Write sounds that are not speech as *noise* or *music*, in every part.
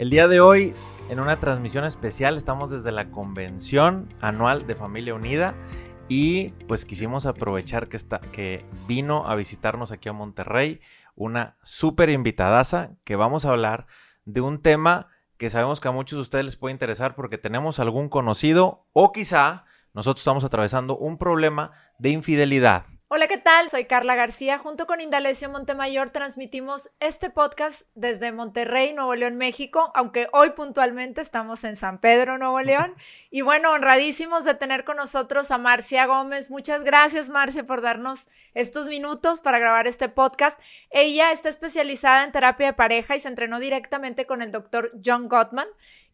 El día de hoy, en una transmisión especial, estamos desde la convención anual de Familia Unida y pues quisimos aprovechar que, está, que vino a visitarnos aquí a Monterrey una súper invitadaza que vamos a hablar de un tema que sabemos que a muchos de ustedes les puede interesar porque tenemos algún conocido o quizá nosotros estamos atravesando un problema de infidelidad. Hola, ¿qué tal? Soy Carla García. Junto con Indalecio Montemayor transmitimos este podcast desde Monterrey, Nuevo León, México, aunque hoy puntualmente estamos en San Pedro, Nuevo León. *laughs* Y bueno, honradísimos de tener con nosotros a Marcia Gómez. Muchas gracias, Marcia, por darnos estos minutos para grabar este podcast. Ella está especializada en terapia de pareja y se entrenó directamente con el doctor John Gottman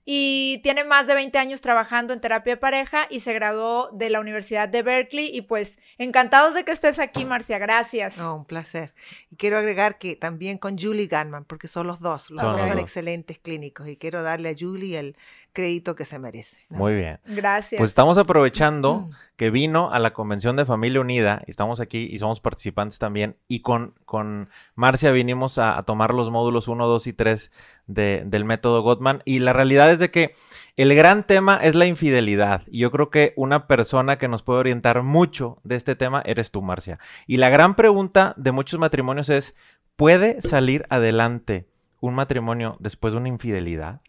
y tiene más de 20 años trabajando en terapia de pareja y se graduó de la Universidad de Berkeley y pues encantados de que estés aquí, Marcia, gracias. No, un placer. Y quiero agregar que también con Julie Gunman, porque son los dos, los dos son excelentes clínicos y quiero darle a Julie el crédito que se merece. Muy bien. Gracias. Pues estamos aprovechando mm. que vino a la Convención de Familia Unida, y estamos aquí y somos participantes también, y con, con Marcia vinimos a, tomar los módulos 1, 2 y 3 del método Gottman, y la realidad es de que el gran tema es la infidelidad, y yo creo que una persona que nos puede orientar mucho de este tema eres tú, Marcia. Y la gran pregunta de muchos matrimonios es, ¿puede salir adelante un matrimonio después de una infidelidad?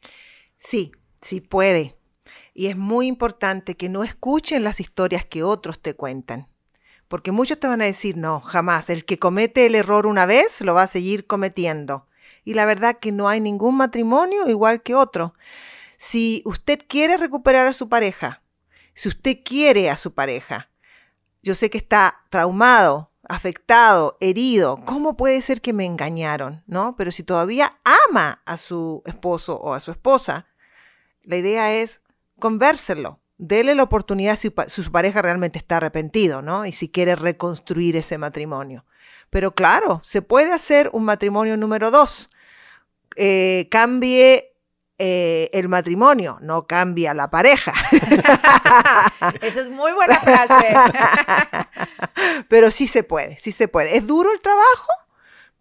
Sí, Sí puede. Y es muy importante que no escuchen las historias que otros te cuentan. Porque muchos te van a decir, no, jamás. El que comete el error una vez lo va a seguir cometiendo. Y la verdad que no hay ningún matrimonio igual que otro. Si usted quiere recuperar a su pareja, si usted quiere a su pareja, yo sé que está traumado, afectado, herido, ¿cómo puede ser que me engañaron? ¿No? Pero si todavía ama a su esposo o a su esposa, la idea es convérselo, dele la oportunidad si, su pareja realmente está arrepentido, ¿no? Y si quiere reconstruir ese matrimonio. Pero claro, se puede hacer un matrimonio número dos. Eh, cambie eh, el matrimonio, no cambia la pareja. *laughs* Esa es muy buena frase. *laughs* pero sí se puede, sí se puede. Es duro el trabajo,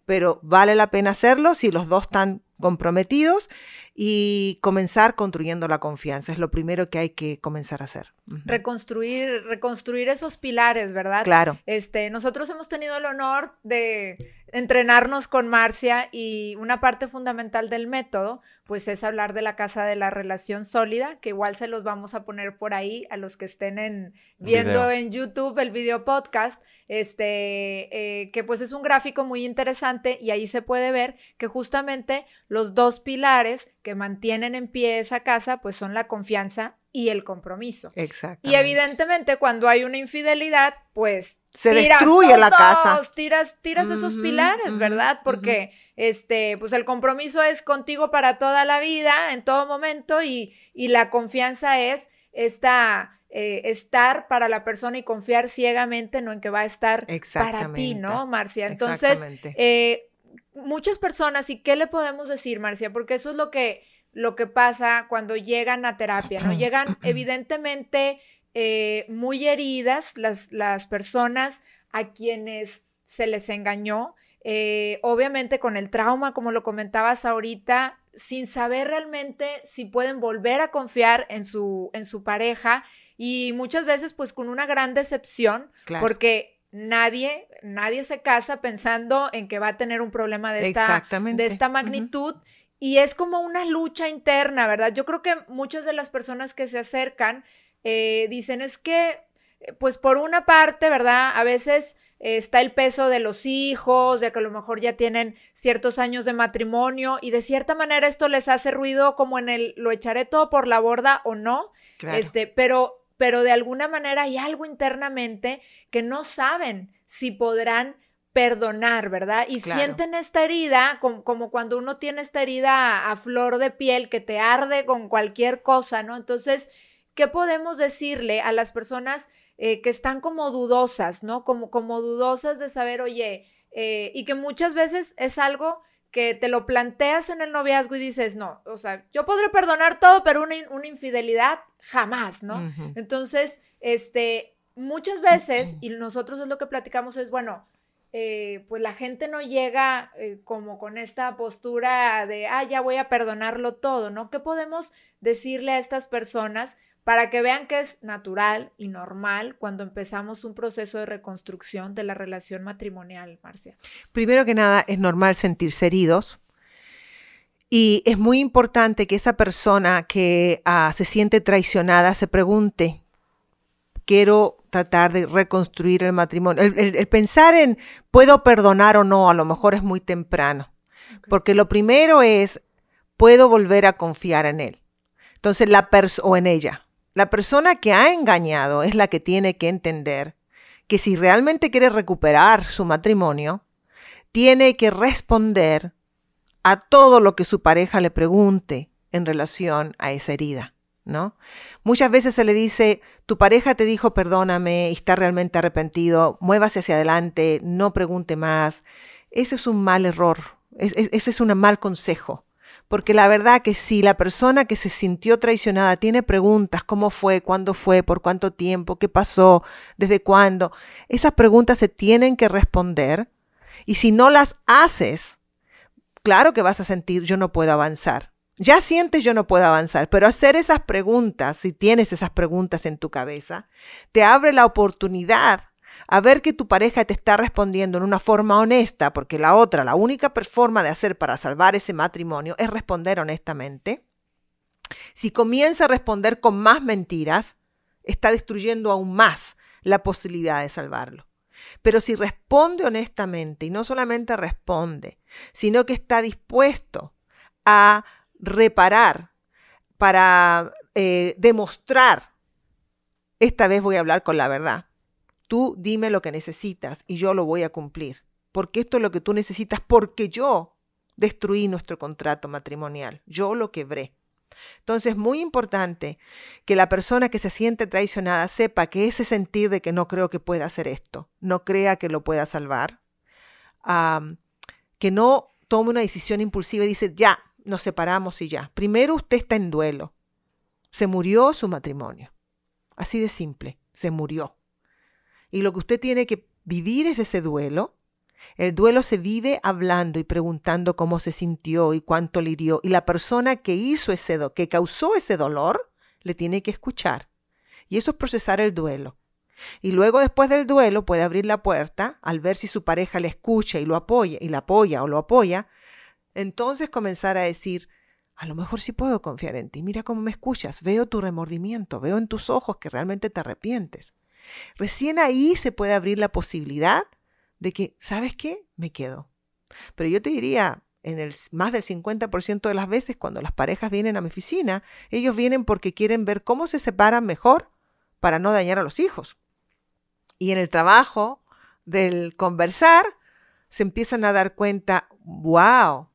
pero vale la pena hacerlo si los dos están comprometidos y comenzar construyendo la confianza. Es lo primero que hay que comenzar a hacer. Reconstruir, reconstruir esos pilares, ¿verdad? Claro. Este, nosotros hemos tenido el honor de entrenarnos con Marcia y una parte fundamental del método, pues es hablar de la casa de la relación sólida, que igual se los vamos a poner por ahí a los que estén en, viendo en YouTube el video podcast, este, eh, que pues es un gráfico muy interesante y ahí se puede ver que justamente los dos pilares que mantienen en pie esa casa, pues son la confianza y el compromiso. Exacto. Y evidentemente cuando hay una infidelidad, pues se destruye la casa. Tiras, tiras esos pilares, ¿verdad? Porque este, pues el compromiso es contigo para toda la vida, en todo momento, y, y la confianza es esta eh, estar para la persona y confiar ciegamente, no en que va a estar para ti, ¿no, Marcia? Entonces, eh, muchas personas, ¿y qué le podemos decir, Marcia? Porque eso es lo que lo que pasa cuando llegan a terapia, ¿no? Llegan evidentemente eh, muy heridas las, las, personas a quienes se les engañó, eh, obviamente con el trauma, como lo comentabas ahorita, sin saber realmente si pueden volver a confiar en su, en su pareja y muchas veces pues con una gran decepción, porque nadie, nadie se casa pensando en que va a tener un problema de esta, de esta magnitud. Y es como una lucha interna, ¿verdad? Yo creo que muchas de las personas que se acercan eh, dicen es que, eh, pues por una parte, ¿verdad? A veces eh, está el peso de los hijos, de que a lo mejor ya tienen ciertos años de matrimonio y de cierta manera esto les hace ruido como en el lo echaré todo por la borda o no, este, pero, pero de alguna manera hay algo internamente que no saben si podrán perdonar, ¿verdad? Y sienten esta herida, como, cuando uno tiene esta herida a, flor de piel que te arde con cualquier cosa, ¿no? Entonces, ¿qué podemos decirle a las personas eh, que están como dudosas, ¿no? Como, como dudosas de saber, oye, eh, y que muchas veces es algo que te lo planteas en el noviazgo y dices, no, o sea, yo podré perdonar todo, pero una, una infidelidad jamás, ¿no? Entonces, este, muchas veces, y nosotros es lo que platicamos, es, bueno, eh, pues la gente no llega eh, como con esta postura de, ah, ya voy a perdonarlo todo, ¿no? ¿Qué podemos decirle a estas personas para que vean que es natural y normal cuando empezamos un proceso de reconstrucción de la relación matrimonial, Marcia? Primero que nada, es normal sentirse heridos. Y es muy importante que esa persona que ah, se siente traicionada se pregunte, quiero tratar de reconstruir el matrimonio. El, pensar en puedo perdonar o no, a lo mejor es muy temprano. Porque lo primero es, puedo volver a confiar en él. Entonces, la o en ella. La persona que ha engañado es la que tiene que entender que si realmente quiere recuperar su matrimonio, tiene que responder a todo lo que su pareja le pregunte en relación a esa herida. ¿No? Muchas veces se le dice, tu pareja te dijo perdóname está realmente arrepentido, muévase hacia adelante, no pregunte más. Ese es un mal error, ese es un mal consejo. Porque la verdad que si la persona que se sintió traicionada tiene preguntas, ¿cómo fue? ¿Cuándo fue? ¿Por cuánto tiempo? ¿Qué pasó? ¿Desde cuándo? Esas preguntas se tienen que responder. Y si no las haces, claro que vas a sentir yo no puedo avanzar. Ya sientes yo no puedo avanzar, pero hacer esas preguntas, si tienes esas preguntas en tu cabeza, te abre la oportunidad a ver que tu pareja te está respondiendo en una forma honesta, porque la otra, la única forma de hacer para salvar ese matrimonio es responder honestamente. Si comienza a responder con más mentiras, está destruyendo aún más la posibilidad de salvarlo. Pero si responde honestamente y no solamente responde, sino que está dispuesto a reparar, para eh, demostrar, esta vez voy a hablar con la verdad. Tú dime lo que necesitas y yo lo voy a cumplir. Porque esto es lo que tú necesitas, porque yo destruí nuestro contrato matrimonial, yo lo quebré. Entonces es muy importante que la persona que se siente traicionada sepa que ese sentir de que no creo que pueda hacer esto, no crea que lo pueda salvar, que no tome una decisión impulsiva y dice, ya, nos separamos y ya. Primero usted está en duelo. Se murió su matrimonio. Así de simple, se murió. Y lo que usted tiene que vivir es ese duelo. El duelo se vive hablando y preguntando cómo se sintió y cuánto le hirió. Y la persona que hizo ese do que causó ese dolor, le tiene que escuchar. Y eso es procesar el duelo. Y luego después del duelo puede abrir la puerta al ver si su pareja le escucha y lo apoya y la apoya o lo apoya entonces comenzar a decir, a lo mejor sí puedo confiar en ti, mira cómo me escuchas, veo tu remordimiento, veo en tus ojos que realmente te arrepientes. Recién ahí se puede abrir la posibilidad de que, ¿sabes qué? Me quedo. Pero yo te diría, en más del 50% de las veces cuando las parejas vienen a mi oficina, ellos vienen porque quieren ver cómo se separan mejor para no dañar a los hijos. Y en el trabajo del conversar, se empiezan a dar cuenta, wow,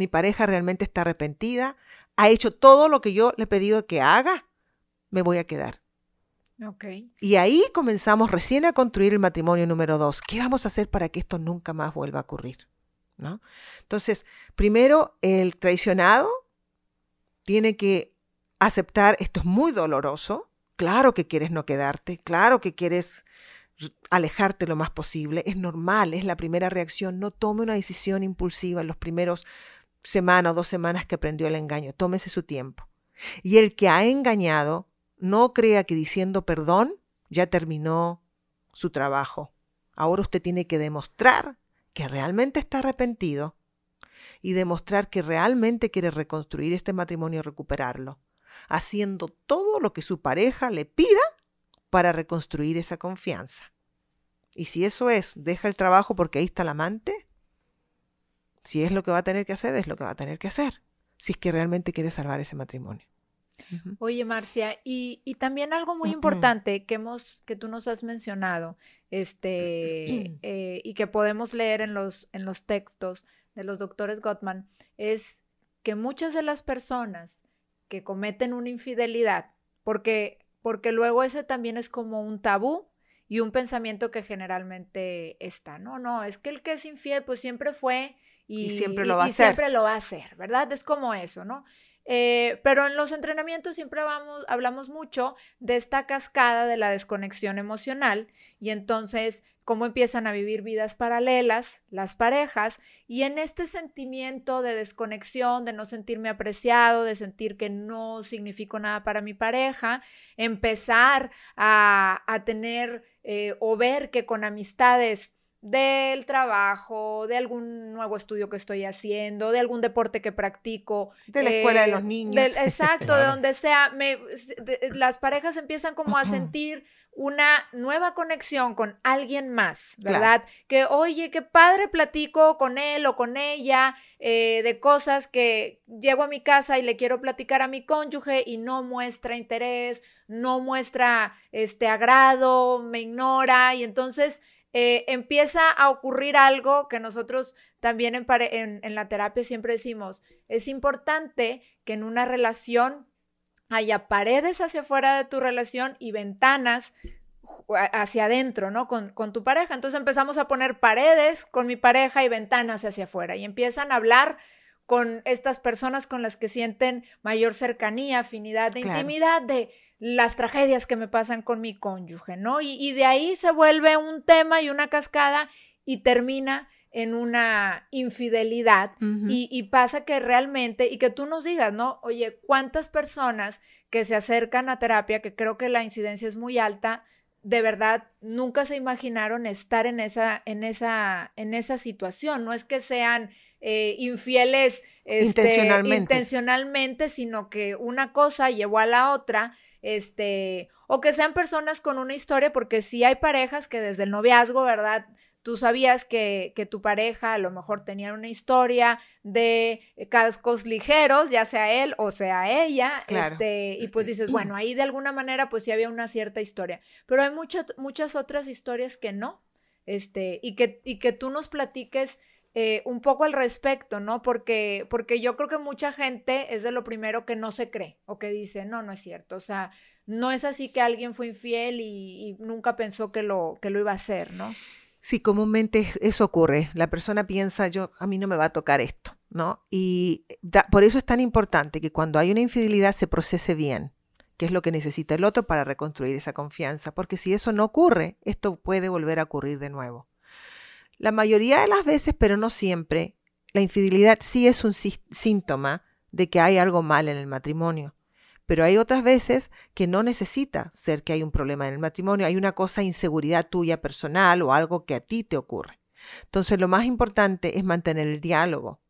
mi pareja realmente está arrepentida, ha hecho todo lo que yo le he pedido que haga, me voy a quedar. Okay. Y ahí comenzamos recién a construir el matrimonio número dos. ¿Qué vamos a hacer para que esto nunca más vuelva a ocurrir? ¿No? Entonces, primero, el traicionado tiene que aceptar, esto es muy doloroso, claro que quieres no quedarte, claro que quieres alejarte lo más posible, es normal, es la primera reacción, no tome una decisión impulsiva en los primeros semana o dos semanas que aprendió el engaño. Tómese su tiempo. Y el que ha engañado, no crea que diciendo perdón ya terminó su trabajo. Ahora usted tiene que demostrar que realmente está arrepentido y demostrar que realmente quiere reconstruir este matrimonio y recuperarlo, haciendo todo lo que su pareja le pida para reconstruir esa confianza. Y si eso es, deja el trabajo porque ahí está el amante, si es lo que va a tener que hacer, es lo que va a tener que hacer, si es que realmente quiere salvar ese matrimonio. Oye, Marcia, y, también algo muy importante que hemos, que tú nos has mencionado, este, *clears throat* eh, y que podemos leer en los, en los textos de los doctores Gottman, es que muchas de las personas que cometen una infidelidad, porque, porque luego ese también es como un tabú y un pensamiento que generalmente está, no, no, es que el que es infiel, pues siempre fue y, siempre lo va a hacer. siempre lo va a hacer, ¿verdad? Es como eso, ¿no? Eh, pero en los entrenamientos siempre vamos, hablamos mucho de esta cascada de la desconexión emocional y entonces cómo empiezan a vivir vidas paralelas las parejas y en este sentimiento de desconexión, de no sentirme apreciado, de sentir que no significo nada para mi pareja, empezar a, tener eh, o ver que con amistades del trabajo, de algún nuevo estudio que estoy haciendo, de algún deporte que practico. De la escuela de los niños. exacto, de donde sea. Me, las parejas empiezan como a sentir una nueva conexión con alguien más, ¿verdad? Que, oye, qué padre platico con él o con ella eh, de cosas que llego a mi casa y le quiero platicar a mi cónyuge y no muestra interés, no muestra este agrado, me ignora y entonces eh, empieza a ocurrir algo que nosotros también en, en, la terapia siempre decimos, es importante que en una relación haya paredes hacia afuera de tu relación y ventanas hacia adentro, ¿no? Con, con, tu pareja. Entonces empezamos a poner paredes con mi pareja y ventanas hacia afuera y empiezan a hablar con estas personas con las que sienten mayor cercanía, afinidad, de intimidad, de las tragedias que me pasan con mi cónyuge, ¿no? Y, de ahí se vuelve un tema y una cascada y termina en una infidelidad y, y, pasa que realmente, y que tú nos digas, ¿no? Oye, ¿cuántas personas que se acercan a terapia, que creo que la incidencia es muy alta, de verdad nunca se imaginaron estar en esa, en esa, en esa situación? No es que sean eh, infieles este, intencionalmente. intencionalmente, sino que una cosa llevó a la otra este, o que sean personas con una historia, porque sí hay parejas que desde el noviazgo, ¿verdad? Tú sabías que, que tu pareja a lo mejor tenía una historia de cascos ligeros, ya sea él o sea ella, este, y pues dices, bueno, ahí de alguna manera pues sí había una cierta historia, pero hay muchas, muchas otras historias que no, este, y que, y que tú nos platiques eh, un poco al respecto, ¿no? Porque, porque yo creo que mucha gente es de lo primero que no se cree o que dice, no, no es cierto. O sea, no es así que alguien fue infiel y, nunca pensó que lo, que lo iba a hacer, ¿no? Sí, comúnmente eso ocurre. La persona piensa, yo, a mí no me va a tocar esto, ¿no? Y por eso es tan importante que cuando hay una infidelidad se procese bien, que es lo que necesita el otro para reconstruir esa confianza, porque si eso no ocurre, esto puede volver a ocurrir de nuevo. La mayoría de las veces, pero no siempre, la infidelidad sí es un síntoma de que hay algo mal en el matrimonio. Pero hay otras veces que no necesita ser que hay un problema en el matrimonio, hay una cosa inseguridad tuya personal o algo que a ti te ocurre. Entonces lo más importante es mantener el diálogo.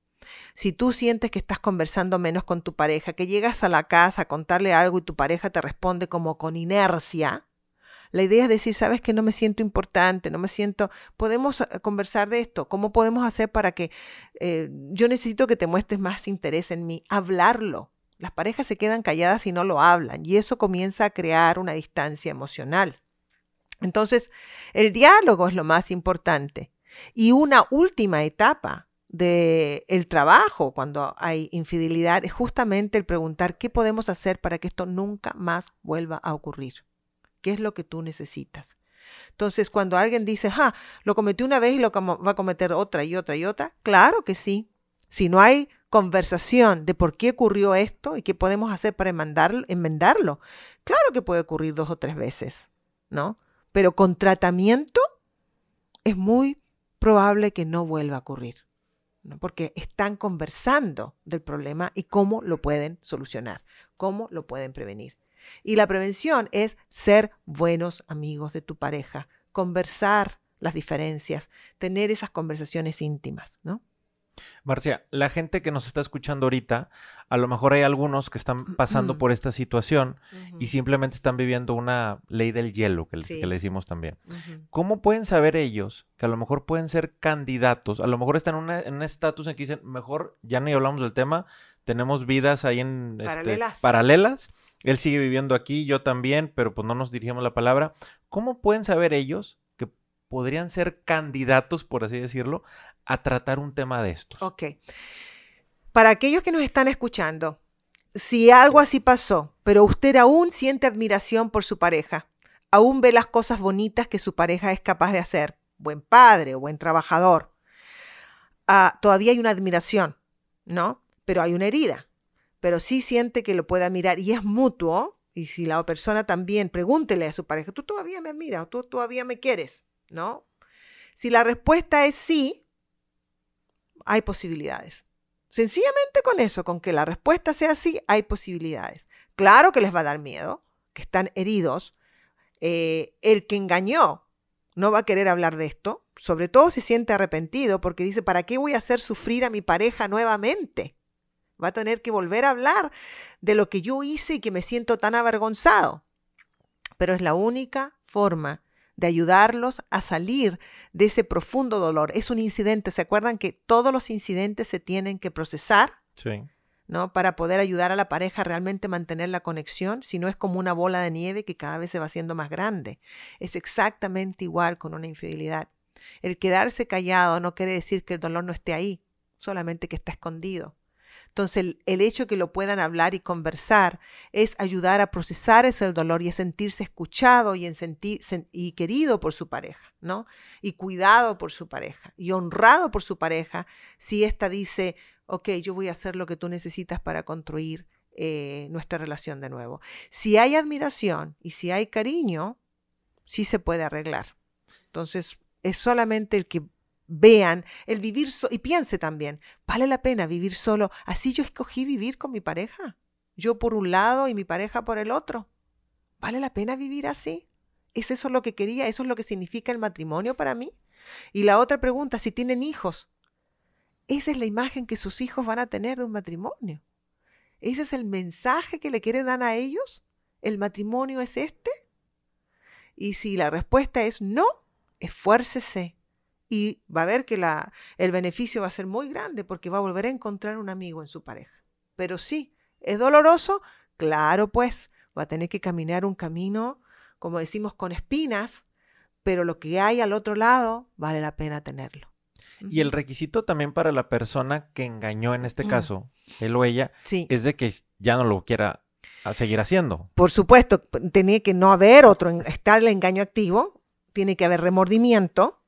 Si tú sientes que estás conversando menos con tu pareja, que llegas a la casa a contarle algo y tu pareja te responde como con inercia, la idea es decir, sabes que no me siento importante, no me siento, podemos eh, conversar de esto, ¿cómo podemos hacer para que eh, yo necesito que te muestres más interés en mí? Hablarlo. Las parejas se quedan calladas y no lo hablan y eso comienza a crear una distancia emocional. Entonces, el diálogo es lo más importante. Y una última etapa del el trabajo cuando hay infidelidad es justamente el preguntar qué podemos hacer para que esto nunca más vuelva a ocurrir qué es lo que tú necesitas. Entonces, cuando alguien dice, ah, lo cometió una vez y lo va a cometer otra y otra y otra, claro que sí. Si no hay conversación de por qué ocurrió esto y qué podemos hacer para enmendarlo, claro que puede ocurrir dos o tres veces, ¿no? Pero con tratamiento es muy probable que no vuelva a ocurrir, ¿no? porque están conversando del problema y cómo lo pueden solucionar, cómo lo pueden prevenir. Y la prevención es ser buenos amigos de tu pareja, conversar las diferencias, tener esas conversaciones íntimas, ¿no? Marcia, la gente que nos está escuchando ahorita, a lo mejor hay algunos que están pasando por esta situación y simplemente están viviendo una ley del hielo, que, le decimos también. ¿Cómo pueden saber ellos que a lo mejor pueden ser candidatos? A lo mejor están en, un estatus en que dicen, mejor ya ni hablamos del tema, tenemos vidas ahí en este, paralelas él sigue viviendo aquí, yo también, pero pues no nos dirigimos la palabra. ¿Cómo pueden saber ellos que podrían ser candidatos, por así decirlo, a tratar un tema de estos? Ok. Para aquellos que nos están escuchando, si algo así pasó, pero usted aún siente admiración por su pareja, aún ve las cosas bonitas que su pareja es capaz de hacer, buen padre o buen trabajador, ah, todavía hay una admiración, ¿no? Pero hay una herida pero sí siente que lo pueda mirar y es mutuo, y si la persona también, pregúntele a su pareja, ¿tú todavía me miras o tú todavía me quieres? ¿No? Si la respuesta es sí, hay posibilidades. Sencillamente con eso, con que la respuesta sea sí, hay posibilidades. Claro que les va a dar miedo, que están heridos. Eh, el que engañó no va a querer hablar de esto, sobre todo si siente arrepentido, porque dice, ¿para qué voy a hacer sufrir a mi pareja nuevamente? Va a tener que volver a hablar de lo que yo hice y que me siento tan avergonzado. Pero es la única forma de ayudarlos a salir de ese profundo dolor. Es un incidente. ¿Se acuerdan que todos los incidentes se tienen que procesar? Sí. ¿no? Para poder ayudar a la pareja a realmente mantener la conexión, si no es como una bola de nieve que cada vez se va haciendo más grande. Es exactamente igual con una infidelidad. El quedarse callado no quiere decir que el dolor no esté ahí, solamente que está escondido. Entonces, el, hecho que lo puedan hablar y conversar es ayudar a procesar ese dolor y a sentirse escuchado y, querido por su pareja, ¿no? Y cuidado por su pareja y honrado por su pareja si ésta dice, ok, yo voy a hacer lo que tú necesitas para construir eh, nuestra relación de nuevo. Si hay admiración y si hay cariño, sí se puede arreglar. Entonces, es solamente el que vean el vivir y piense también, ¿vale la pena vivir solo? Así yo escogí vivir con mi pareja. Yo por un lado y mi pareja por el otro. ¿Vale la pena vivir así? ¿Es eso lo que quería? ¿Eso es lo que significa el matrimonio para mí? Y la otra pregunta, si tienen hijos, esa es la imagen que sus hijos van a tener de un matrimonio. Ese es el mensaje que le quieren dar a ellos. ¿El matrimonio es este? Y si la respuesta es no, esfuércese, y va a ver que la, el beneficio va a ser muy grande porque va a volver a encontrar un amigo en su pareja. Pero sí, ¿es doloroso? Claro, pues va a tener que caminar un camino, como decimos, con espinas, pero lo que hay al otro lado vale la pena tenerlo. Y el requisito también para la persona que engañó en este caso, él o ella, es de que ya no lo quiera seguir haciendo. Por supuesto, tenía que no haber otro, estar el engaño activo, tiene que haber remordimiento,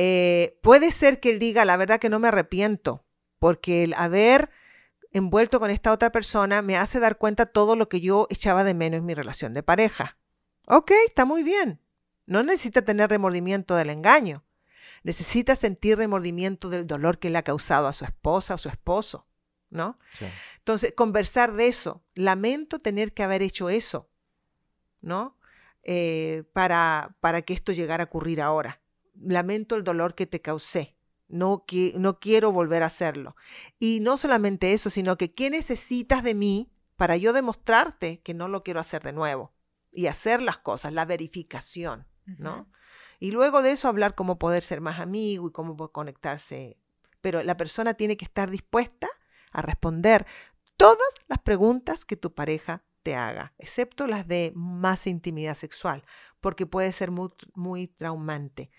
eh, puede ser que él diga, la verdad que no me arrepiento, porque el haber envuelto con esta otra persona me hace dar cuenta todo lo que yo echaba de menos en mi relación de pareja. Ok, está muy bien. No necesita tener remordimiento del engaño. Necesita sentir remordimiento del dolor que le ha causado a su esposa o su esposo, ¿no? Entonces, conversar de eso. Lamento tener que haber hecho eso, ¿no? Eh, para, para que esto llegara a ocurrir ahora lamento el dolor que te causé. No, no quiero volver a hacerlo. Y no solamente eso, sino que ¿qué necesitas de mí para yo demostrarte que no lo quiero hacer de nuevo? Y hacer las cosas, la verificación, ¿no? Y luego de eso hablar cómo poder ser más amigo y cómo conectarse. Pero la persona tiene que estar dispuesta a responder todas las preguntas que tu pareja te haga, excepto las de más intimidad sexual, porque puede ser muy, muy traumante.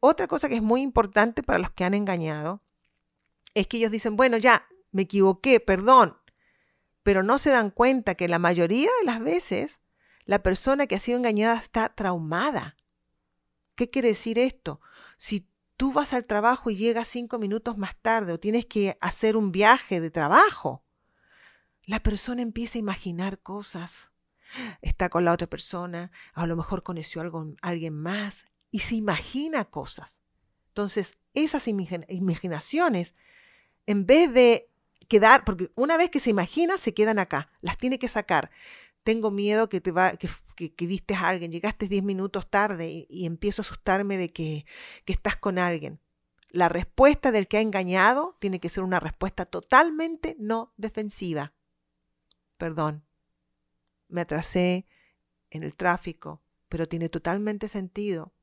Otra cosa que es muy importante para los que han engañado es que ellos dicen, bueno, ya, me equivoqué, perdón, pero no se dan cuenta que la mayoría de las veces la persona que ha sido engañada está traumada. ¿Qué quiere decir esto? Si tú vas al trabajo y llegas cinco minutos más tarde o tienes que hacer un viaje de trabajo, la persona empieza a imaginar cosas está con la otra persona, a lo mejor conoció a alguien más y se imagina cosas. Entonces, esas imaginaciones, en vez de quedar, porque una vez que se imagina, se quedan acá, las tiene que sacar. Tengo miedo que te va, que, viste a alguien, llegaste 10 minutos tarde y, empiezo a asustarme de que, que estás con alguien. La respuesta del que ha engañado tiene que ser una respuesta totalmente no defensiva. Perdón, me atrasé en el tráfico, pero tiene totalmente sentido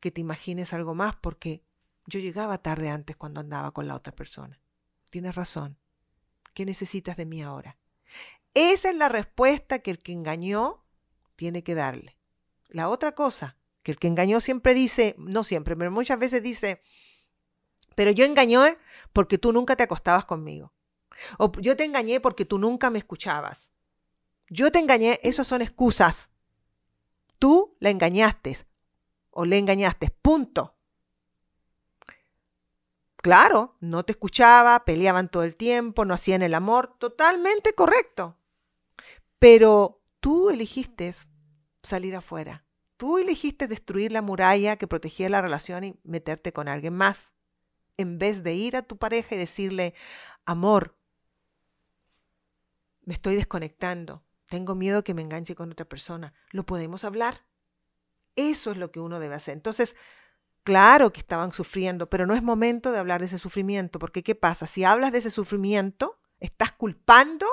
que te imagines algo más porque yo llegaba tarde antes cuando andaba con la otra persona. Tienes razón. ¿Qué necesitas de mí ahora? Esa es la respuesta que el que engañó tiene que darle. La otra cosa, que el que engañó siempre dice, no siempre, pero muchas veces dice, pero yo engañé porque tú nunca te acostabas conmigo. O yo te engañé porque tú nunca me escuchabas. Yo te engañé, esas son excusas. Tú la engañaste o le engañaste, punto. claro, no te escuchaba, peleaban todo el tiempo, no hacían el amor, totalmente correcto. Pero tú elegiste salir afuera. Tú elegiste destruir la muralla que protegía la relación y meterte con alguien más, en vez de ir a tu pareja y decirle, amor, me estoy desconectando, tengo miedo que me enganche con otra persona, ¿lo podemos hablar? Eso es lo que uno debe hacer. Entonces, claro que estaban sufriendo, pero no es momento de hablar de ese sufrimiento, porque ¿qué pasa? Si hablas de ese sufrimiento, estás culpando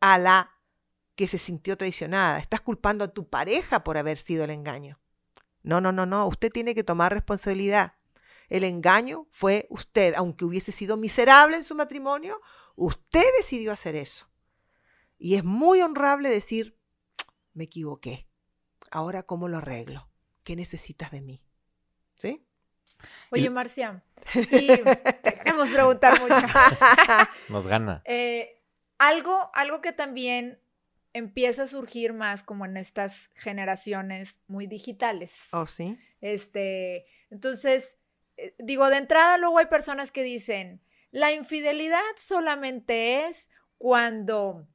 a la que se sintió traicionada, estás culpando a tu pareja por haber sido el engaño. No, no, no, no, usted tiene que tomar responsabilidad. El engaño fue usted, aunque hubiese sido miserable en su matrimonio, usted decidió hacer eso. Y es muy honrable decir, me equivoqué. Ahora, ¿cómo lo arreglo? ¿Qué necesitas de mí? ¿Sí? Oye, Marcia, *laughs* y te queremos preguntar mucho. *laughs* Nos gana. Eh, algo, algo que también empieza a surgir más como en estas generaciones muy digitales. Oh, sí. Este, entonces, eh, digo, de entrada luego hay personas que dicen, la infidelidad solamente es cuando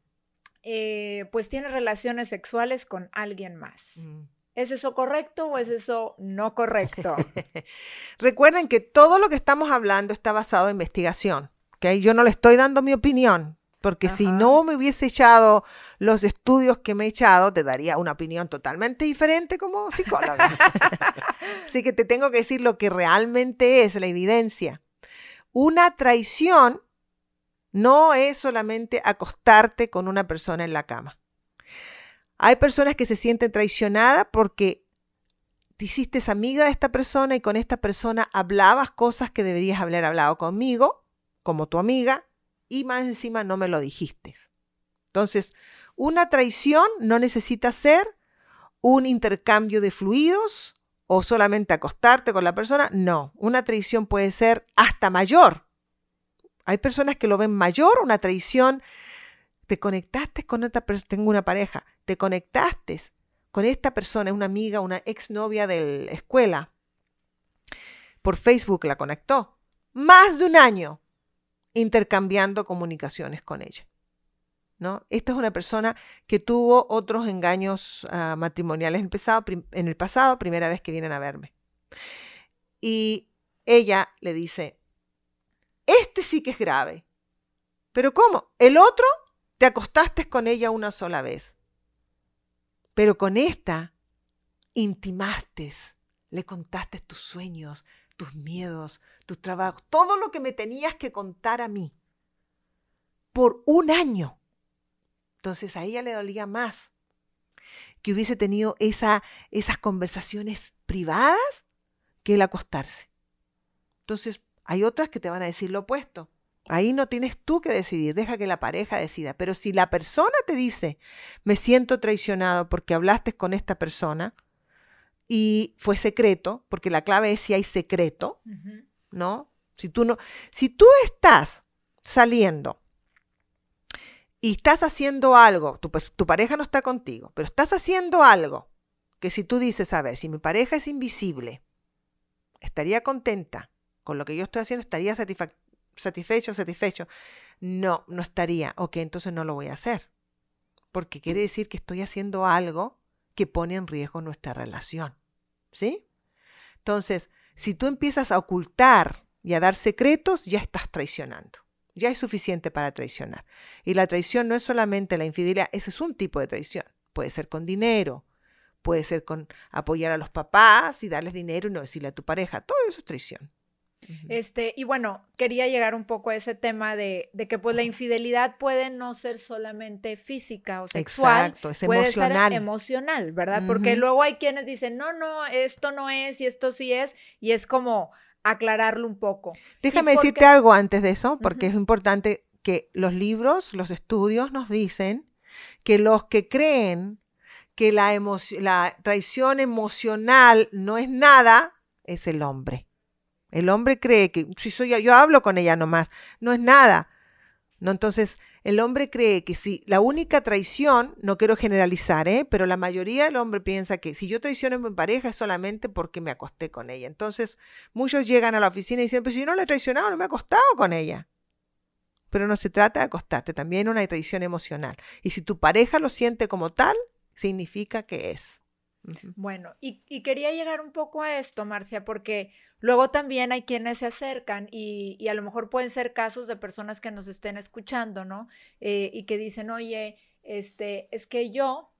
eh, pues tienes relaciones sexuales con alguien más. Mm. ¿Es eso correcto o es eso no correcto? *laughs* Recuerden que todo lo que estamos hablando está basado en investigación. ¿okay? Yo no le estoy dando mi opinión, porque si no me hubiese echado los estudios que me he echado, te daría una opinión totalmente diferente como psicóloga. *laughs* Así que te tengo que decir lo que realmente es la evidencia. Una traición no es solamente acostarte con una persona en la cama. Hay personas que se sienten traicionadas porque te hiciste amiga de esta persona y con esta persona hablabas cosas que deberías haber hablado conmigo, como tu amiga, y más encima no me lo dijiste. Entonces, una traición no necesita ser un intercambio de fluidos o solamente acostarte con la persona. No, una traición puede ser hasta mayor. Hay personas que lo ven mayor, una traición. Te conectaste con otra persona, tengo una pareja, te conectaste con esta persona, una amiga, una exnovia de la escuela. Por Facebook la conectó. Más de un año intercambiando comunicaciones con ella. ¿No? Esta es una persona que tuvo otros engaños ah, matrimoniales en el pasado, primera vez que vienen a verme. Y ella le dice, este sí que es grave. Pero ¿cómo? El otro te acostaste con ella una sola vez. Pero con esta intimaste, le contaste tus sueños, tus miedos, tus trabajos, todo lo que me tenías que contar a mí. Por un año. Entonces a ella le dolía más que hubiese tenido esa, esas conversaciones privadas que el acostarse. Entonces, hay otras que te van a decir lo opuesto. Ahí no tienes tú que decidir, deja que la pareja decida. Pero si la persona te dice, me siento traicionado porque hablaste con esta persona y fue secreto, porque la clave es si hay secreto, ¿no? Si tú no, si tú estás saliendo y estás haciendo algo, tu, pareja no está contigo, pero estás haciendo algo que si tú dices, a ver, si mi pareja es invisible, estaría contenta con lo que yo estoy haciendo, estaría satisfecho, satisfecho. No, no estaría. Ok, entonces no lo voy a hacer. Porque quiere decir que estoy haciendo algo que pone en riesgo nuestra relación. ¿Sí? Entonces, si tú empiezas a ocultar y a dar secretos, ya estás traicionando. Ya es suficiente para traicionar. Y la traición no es solamente la infidelidad, ese es un tipo de traición. Puede ser con dinero, puede ser con apoyar a los papás y darles dinero y no decirle a tu pareja. Todo eso es traición. Este, y bueno, quería llegar un poco a ese tema de, que pues la infidelidad puede no ser solamente física o sexual, Exacto, es puede emocional. ser emocional, ¿verdad? Porque luego hay quienes dicen, no, no, esto no es y esto sí es, y es como aclararlo un poco. Déjame decirte algo antes de eso, porque es importante que los libros, los estudios nos dicen que los que creen que la, la traición emocional no es nada, es el hombre. El hombre cree que si soy yo, yo hablo con ella nomás, no es nada. ¿no? Entonces, El hombre cree que si la única traición, no quiero generalizar, ¿eh? pero la mayoría del hombre piensa que si yo traiciono a mi pareja es solamente porque me acosté con ella. Entonces, muchos llegan a la oficina y dicen, pues si yo no le he traicionado, no me he acostado con ella. Pero no se trata de acostarte, también una traición emocional. Y si tu pareja lo siente como tal, significa que es. Bueno, y, quería llegar un poco a esto, Marcia, porque luego también hay quienes se acercan y, a lo mejor pueden ser casos de personas que nos estén escuchando, ¿no? Eh, y que dicen, oye, este, es que yo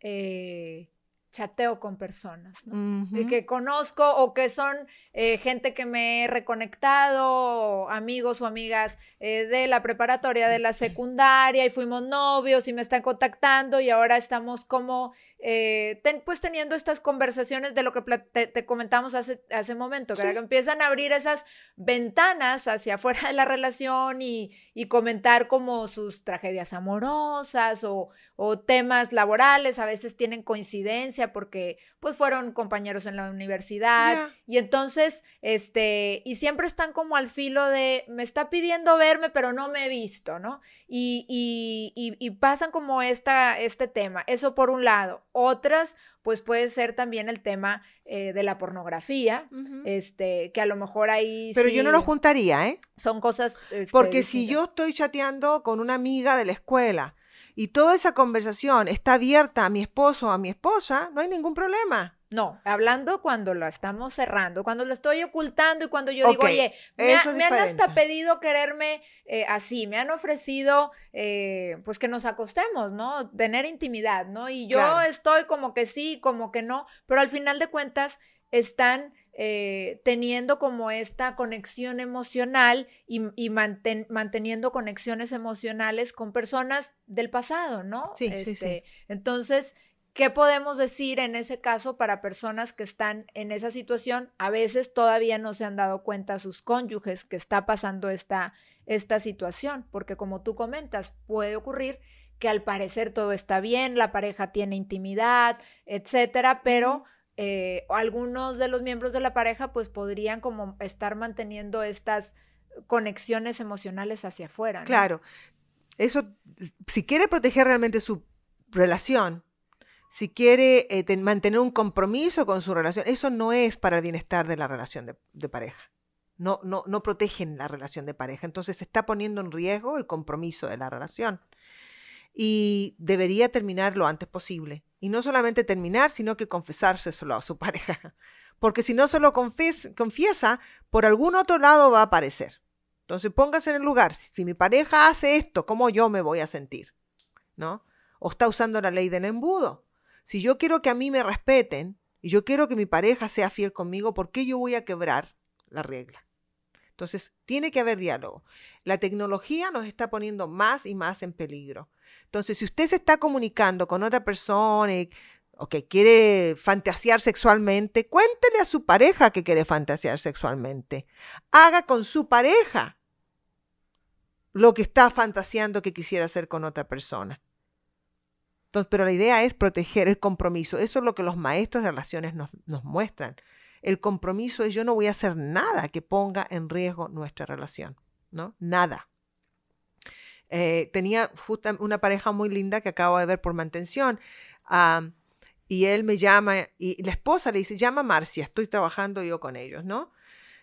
eh, chateo con personas, ¿no? que conozco o que son eh, gente que me he reconectado, amigos o amigas de la preparatoria, de la secundaria, y fuimos novios y me están contactando y ahora estamos como eh, pues teniendo estas conversaciones de lo que te, comentamos hace, hace momento, que empiezan a abrir esas ventanas hacia afuera de la relación y, comentar como sus tragedias amorosas o, temas laborales, a veces tienen coincidencia porque pues fueron compañeros en la universidad y entonces, este, y siempre están como al filo de, me está pidiendo verme, pero no me he visto, ¿no? Y, y pasan como esta, este tema, eso por un lado. Otras, pues puede ser también el tema eh, de la pornografía, este, que a lo mejor ahí... Pero yo no lo juntaría, ¿eh? Son cosas... Este, Porque si yo estoy chateando con una amiga de la escuela y toda esa conversación está abierta a mi esposo o a mi esposa, no hay ningún problema. No, hablando cuando lo estamos cerrando, cuando lo estoy ocultando y cuando yo digo, oye, me, han hasta pedido quererme eh, así, me han ofrecido, eh, pues que nos acostemos, ¿no? Tener intimidad, ¿no? Y yo estoy como que sí, como que no, pero al final de cuentas están eh, teniendo como esta conexión emocional y, manteniendo conexiones emocionales con personas del pasado, ¿no? Sí, sí, sí. Este, entonces, ¿Qué podemos decir en ese caso para personas que están en esa situación? A veces todavía no se han dado cuenta sus cónyuges que está pasando esta, esta situación, porque como tú comentas, puede ocurrir que al parecer todo está bien, la pareja tiene intimidad, etcétera, pero eh, algunos de los miembros de la pareja pues podrían como estar manteniendo estas conexiones emocionales hacia afuera. Claro, eso, si quiere proteger realmente su relación, si quiere eh, mantener un compromiso con su relación, eso no es para el bienestar de la relación de, pareja. No, no, no protegen la relación de pareja. Entonces se está poniendo en riesgo el compromiso de la relación. Y debería terminar lo antes posible. Y no solamente terminar, sino que confesárselo a su *laughs* pareja. Porque si no se lo confiesa, por algún otro lado va a aparecer. Entonces póngase en el lugar. Si mi pareja hace esto, ¿cómo yo me voy a sentir? ¿No? O está usando la ley del embudo. Si yo quiero que a mí me respeten y yo quiero que mi pareja sea fiel conmigo, ¿por qué yo voy a quebrar la regla? Entonces, tiene que haber diálogo. La tecnología nos está poniendo más y más en peligro. Entonces, si usted se está comunicando con otra persona o que quiere fantasear sexualmente, cuéntele a su pareja que quiere fantasear sexualmente. Haga con su pareja lo que está fantaseando que quisiera hacer con otra persona pero la idea es proteger el compromiso. Eso es lo que los maestros de relaciones nos, muestran. El compromiso es yo no voy a hacer nada que ponga en riesgo nuestra relación, ¿no? Nada. Eh, tenía justo una pareja muy linda que acabo de ver por mantención. y él me llama y la esposa le dice, llama a Marcia, estoy trabajando yo con ellos, ¿no?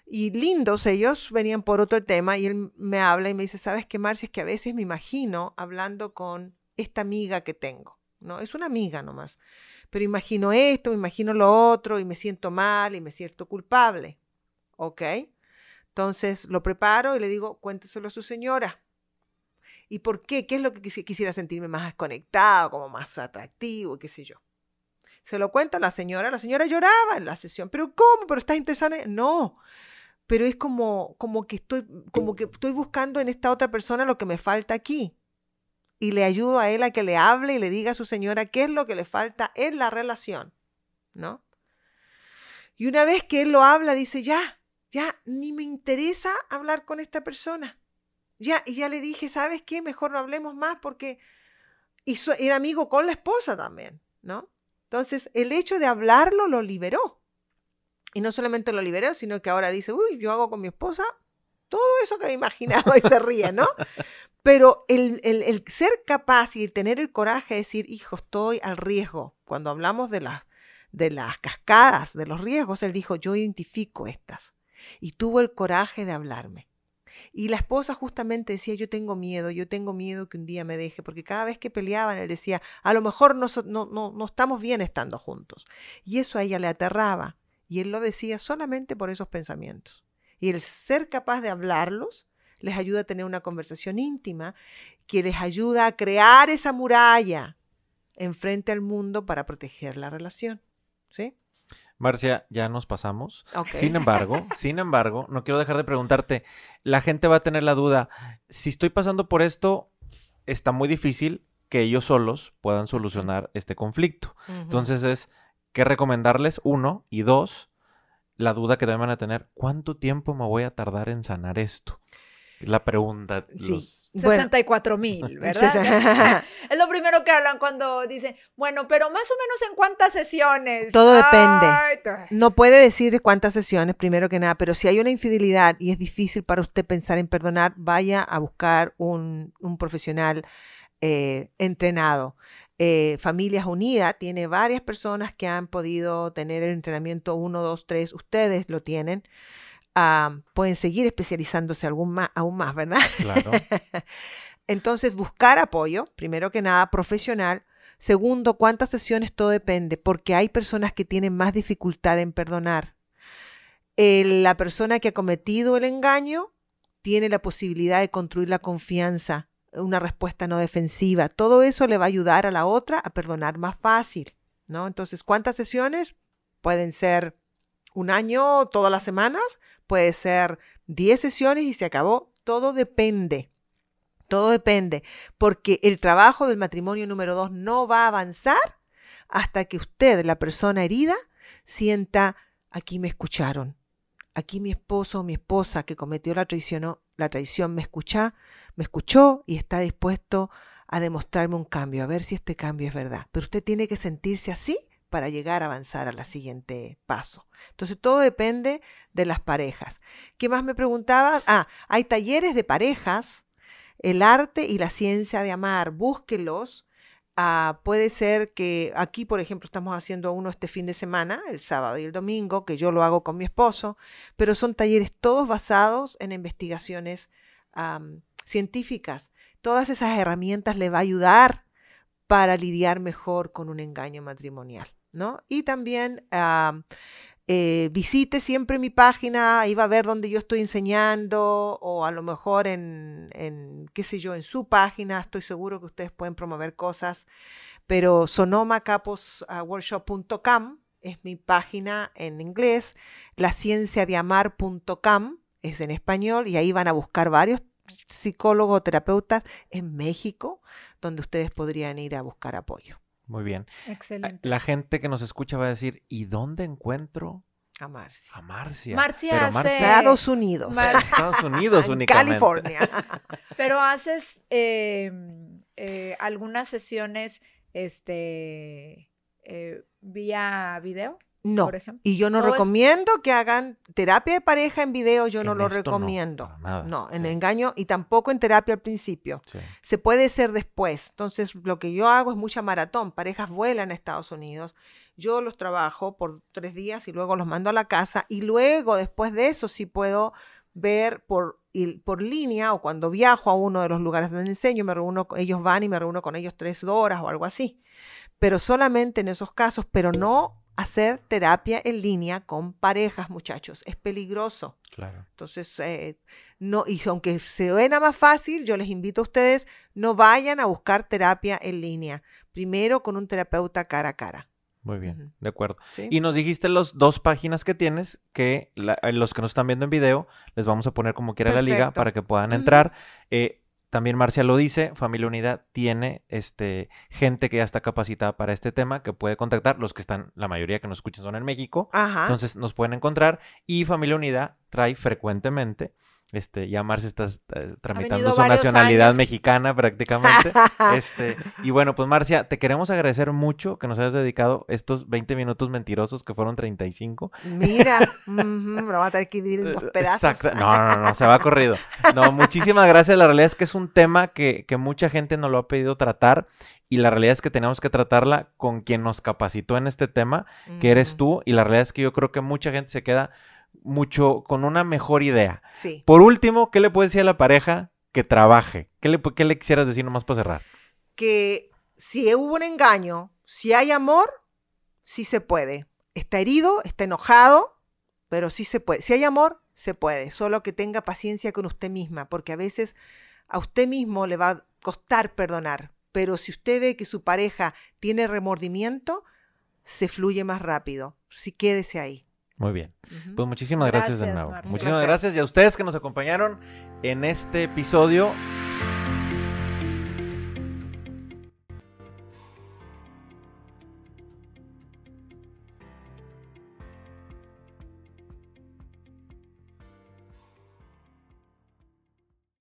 Y lindos ellos, venían por otro tema y él me habla y me dice, ¿sabes qué, Marcia? Es que a veces me imagino hablando con esta amiga que tengo. ¿No? Es una amiga nomás. Pero imagino esto, imagino lo otro y me siento mal y me siento culpable. ¿Ok? Entonces lo preparo y le digo, cuénteselo a su señora. ¿Y por qué? ¿Qué es lo que quisiera sentirme más conectado, como más atractivo, qué sé yo? Se lo cuento a la señora, la señora lloraba en la sesión, pero ¿cómo? ¿Pero está interesada? No, pero es como, como, que estoy, como que estoy buscando en esta otra persona lo que me falta aquí y le ayudo a él a que le hable y le diga a su señora qué es lo que le falta en la relación, ¿no? Y una vez que él lo habla, dice, ya, ya, ni me interesa hablar con esta persona. Ya, y ya le dije, ¿sabes qué? Mejor no hablemos más porque hizo, era amigo con la esposa también, ¿no? Entonces, el hecho de hablarlo lo liberó. Y no solamente lo liberó, sino que ahora dice, uy, yo hago con mi esposa todo eso que me imaginaba y se ríe, ¿no? *laughs* Pero el, ser capaz y el tener el coraje de decir, hijo, estoy al riesgo. Cuando hablamos de las, de las cascadas, de los riesgos, él dijo, yo identifico estas. Y tuvo el coraje de hablarme. Y la esposa justamente decía, yo tengo miedo, yo tengo miedo que un día me deje, porque cada vez que peleaban, él decía, a lo mejor no, no, no estamos bien estando juntos. Y eso a ella le aterraba. Y él lo decía solamente por esos pensamientos. Y el ser capaz de hablarlos les ayuda a tener una conversación íntima que les ayuda a crear esa muralla enfrente al mundo para proteger la relación. ¿Sí? Marcia, ya nos pasamos. Sin embargo, *laughs* sin embargo, no quiero dejar de preguntarte, la gente va a tener la duda, si estoy pasando por esto, está muy difícil que ellos solos puedan solucionar este conflicto. Entonces es, ¿qué recomendarles? Uno, y dos, la duda que también van a tener, ¿cuánto tiempo me voy a tardar en sanar esto? La pregunta. Sí. los- Bueno. 64 mil, *laughs* ¿verdad? *laughs* es lo primero que hablan cuando dicen, bueno, pero más o menos en cuántas sesiones. Todo depende. Ay, No puede decir cuántas sesiones, primero que nada, pero si hay una infidelidad y es difícil para usted pensar en perdonar, vaya a buscar un, un profesional eh, entrenado. Eh, Familias Unidas tiene varias personas que han podido tener el entrenamiento 1, 2, 3, ustedes lo tienen. Ah, pueden seguir especializándose algún más, aún más, ¿verdad? Claro. *laughs* Entonces, buscar apoyo, primero que nada, profesional. Segundo, cuántas sesiones, todo depende, porque hay personas que tienen más dificultad en perdonar. El- la persona que ha cometido el engaño tiene la posibilidad de construir la confianza, una respuesta no defensiva. Todo eso le va a ayudar a la otra a perdonar más fácil, ¿no? Entonces, ¿cuántas sesiones? Pueden ser un año, todas las semanas, puede ser 10 sesiones y se acabó. Todo depende. Todo depende, porque el trabajo del matrimonio número dos no va a avanzar hasta que usted, la persona herida, sienta, aquí me escucharon, aquí mi esposo o mi esposa que cometió la traición, la traición me escucha, me escuchó y está dispuesto a demostrarme un cambio, a ver si este cambio es verdad. Pero usted tiene que sentirse así para llegar a avanzar a la siguiente paso. Entonces todo depende de las parejas. ¿Qué más me preguntabas? Ah, hay talleres de parejas el arte y la ciencia de amar, búsquelos. Ah, puede ser que aquí, por ejemplo, estamos haciendo uno este fin de semana, el sábado y el domingo, que yo lo hago con mi esposo, pero son talleres todos basados en investigaciones científicas. Todas esas herramientas le va a ayudar para lidiar mejor con un engaño matrimonial, ¿no? Y también am, eh, visite siempre mi página, ahí va a ver donde yo estoy enseñando o a lo mejor en, qué sé yo, en su página, estoy seguro que ustedes pueden promover cosas, pero sonomacaposworkshop.com es mi página en inglés, lascienciadeamar.com es en español y ahí van a buscar varios psicólogos o terapeutas en México donde ustedes podrían ir a buscar apoyo. Muy bien. Excelente. La gente que nos escucha va a decir, ¿y dónde encuentro A Marcia. a Marcia? Marcia Pero hace- Marcia Estados Unidos. Mar- en Estados *laughs* Unidos en únicamente. California. *laughs* Pero haces eh, eh, algunas sesiones este, eh, vía video, No. por ejemplo. Y yo no Todo es- recomiendo que hagan terapia de pareja en video, yo no lo no, recomiendo. nada, No, en sí. engaño y tampoco en terapia al principio. Sí. Se puede hacer después. Entonces, lo que yo hago es mucha maratón. Parejas vuelan a Estados Unidos. Yo los trabajo por tres días y luego los mando a la casa. Y luego, después de eso, sí puedo ver por, por línea o cuando viajo a uno de los lugares donde enseño, me reúno, con- ellos van y me reúno con ellos tres horas o algo así. Pero solamente en esos casos, pero no hacer terapia en línea con parejas, muchachos. Es peligroso. Claro. Entonces, eh, no, y aunque se suena más fácil, yo les invito a ustedes, no vayan a buscar terapia en línea. Primero con un terapeuta cara a cara. Muy bien, de acuerdo. ¿sí? Y nos dijiste las dos páginas que tienes, que la- a los que nos están viendo en video, les vamos a poner como quiera la liga para que puedan entrar. Eh, también Marcia lo dice, Familia Unida tiene este, gente que ya está capacitada para este tema, que puede contactar. Los que están, la mayoría que nos escuchan son en México. Ajá. Entonces nos pueden encontrar. Y Familia Unida trae frecuentemente Este, ya Marcia está tramitando su nacionalidad años. mexicana prácticamente. *laughs* este, y bueno, pues Marcia, te queremos agradecer mucho que nos hayas dedicado estos 20 minutos mentirosos que fueron 35. Mira, *laughs* ujú, me lo va a tener que dividir en dos pedazos. Exacto. No, no, no, se va corrido. No, muchísimas gracias. La realidad es que es un tema que, que mucha gente nos lo ha pedido tratar y la realidad es que tenemos que tratarla con quien nos capacitó en este tema, que eres tú, y la realidad es que yo creo que mucha gente se queda mucho con una mejor idea. Sí. Por último, ¿qué le puedes decir a la pareja que trabaje? ¿Qué le, qué le quisieras decir nomás para cerrar? que si hubo un engaño, si hay amor, sí se puede. Está herido, está enojado, pero sí se puede. Si hay amor, se puede. Solo que tenga paciencia con usted misma, porque a veces a usted mismo le va a costar perdonar. Pero si usted ve que su pareja tiene remordimiento, se fluye más rápido. Sí, quédese ahí. Muy bien. Pues muchísimas gracias, de Gracias, nuevo. Marta. Muchísimas gracias y a ustedes que nos acompañaron en este episodio.